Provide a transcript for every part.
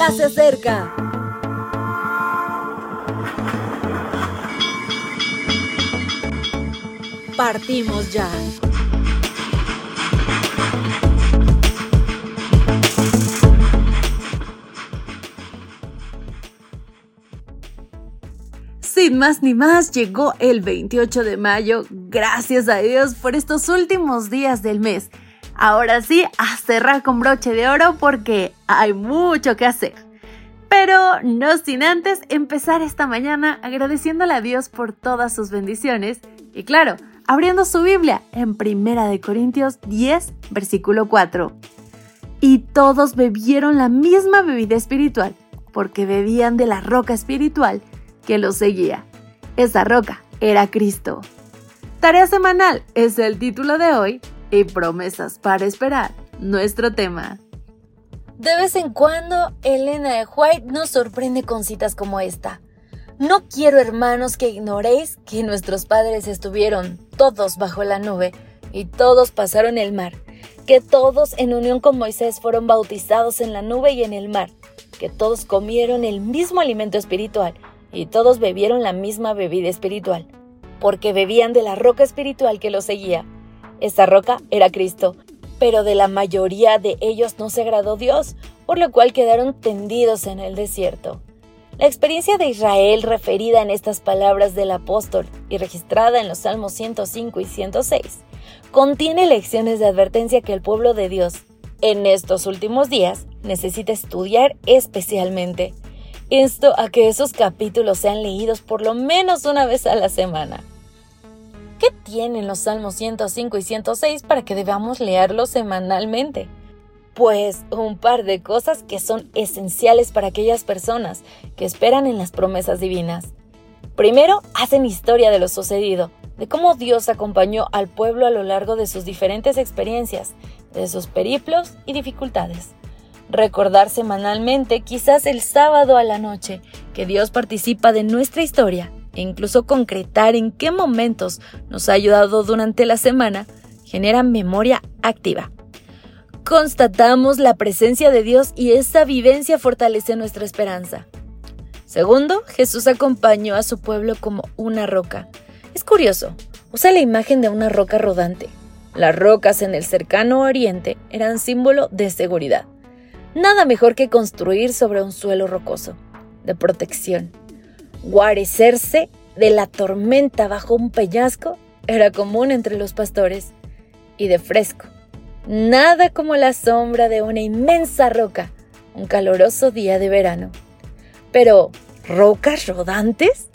ya se acerca. Partimos ya. Sin más ni más, llegó el 28 de mayo. Gracias a Dios por estos últimos días del mes. Ahora sí, a cerrar con broche de oro porque hay mucho que hacer. Pero no sin antes empezar esta mañana agradeciéndole a Dios por todas sus bendiciones y claro, abriendo su Biblia en Primera de Corintios 10, versículo 4. Y todos bebieron la misma bebida espiritual, porque bebían de la roca espiritual que los seguía. Esa roca era Cristo. Tarea semanal es el título de hoy y promesas para esperar, nuestro tema. De vez en cuando, Elena de White nos sorprende con citas como esta. No quiero, hermanos, que ignoréis que nuestros padres estuvieron todos bajo la nube y todos pasaron el mar, que todos en unión con Moisés fueron bautizados en la nube y en el mar, que todos comieron el mismo alimento espiritual y todos bebieron la misma bebida espiritual, porque bebían de la roca espiritual que los seguía esa roca era Cristo, pero de la mayoría de ellos no se agradó Dios, por lo cual quedaron tendidos en el desierto. La experiencia de Israel referida en estas palabras del apóstol y registrada en los Salmos 105 y 106 contiene lecciones de advertencia que el pueblo de Dios en estos últimos días necesita estudiar especialmente. Esto a que esos capítulos sean leídos por lo menos una vez a la semana. ¿Qué tienen los Salmos 105 y 106 para que debamos leerlos semanalmente? Pues un par de cosas que son esenciales para aquellas personas que esperan en las promesas divinas. Primero, hacen historia de lo sucedido, de cómo Dios acompañó al pueblo a lo largo de sus diferentes experiencias, de sus periplos y dificultades. Recordar semanalmente, quizás el sábado a la noche, que Dios participa de nuestra historia e incluso concretar en qué momentos nos ha ayudado durante la semana, genera memoria activa. Constatamos la presencia de Dios y esa vivencia fortalece nuestra esperanza. Segundo, Jesús acompañó a su pueblo como una roca. Es curioso, usa la imagen de una roca rodante. Las rocas en el cercano oriente eran símbolo de seguridad. Nada mejor que construir sobre un suelo rocoso, de protección. Guarecerse de la tormenta bajo un peñasco era común entre los pastores y de fresco. Nada como la sombra de una inmensa roca, un caloroso día de verano. Pero, ¿rocas rodantes?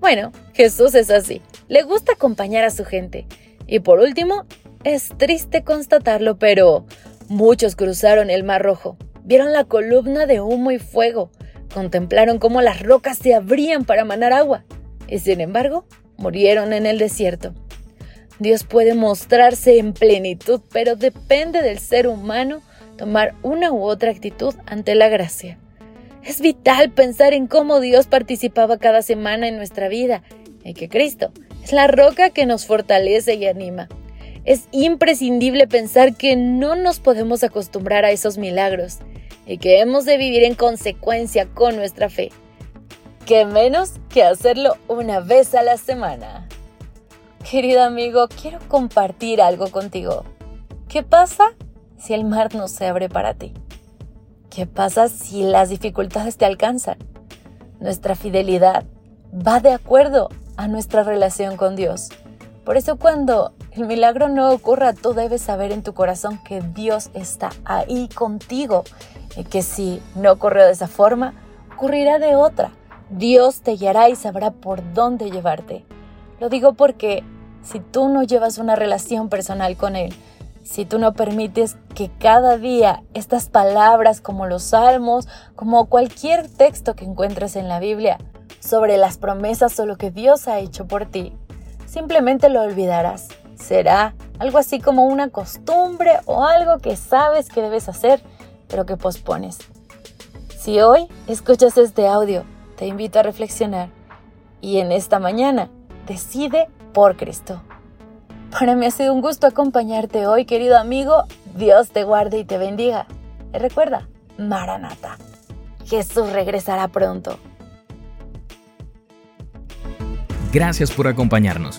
Bueno, Jesús es así, le gusta acompañar a su gente. Y por último, es triste constatarlo, pero muchos cruzaron el Mar Rojo, vieron la columna de humo y fuego, Contemplaron cómo las rocas se abrían para manar agua y sin embargo murieron en el desierto. Dios puede mostrarse en plenitud, pero depende del ser humano tomar una u otra actitud ante la gracia. Es vital pensar en cómo Dios participaba cada semana en nuestra vida y que Cristo es la roca que nos fortalece y anima. Es imprescindible pensar que no nos podemos acostumbrar a esos milagros y que hemos de vivir en consecuencia con nuestra fe. ¿Qué menos que hacerlo una vez a la semana? Querido amigo, quiero compartir algo contigo. ¿Qué pasa si el mar no se abre para ti? ¿Qué pasa si las dificultades te alcanzan? Nuestra fidelidad va de acuerdo a nuestra relación con Dios. Por eso cuando el milagro no ocurra, tú debes saber en tu corazón que Dios está ahí contigo y que si no ocurrió de esa forma, ocurrirá de otra. Dios te guiará y sabrá por dónde llevarte. Lo digo porque si tú no llevas una relación personal con Él, si tú no permites que cada día estas palabras como los salmos, como cualquier texto que encuentres en la Biblia sobre las promesas o lo que Dios ha hecho por ti, simplemente lo olvidarás. Será algo así como una costumbre o algo que sabes que debes hacer, pero que pospones. Si hoy escuchas este audio, te invito a reflexionar y en esta mañana decide por Cristo. Para mí ha sido un gusto acompañarte hoy, querido amigo. Dios te guarde y te bendiga. Y recuerda, Maranata. Jesús regresará pronto. Gracias por acompañarnos.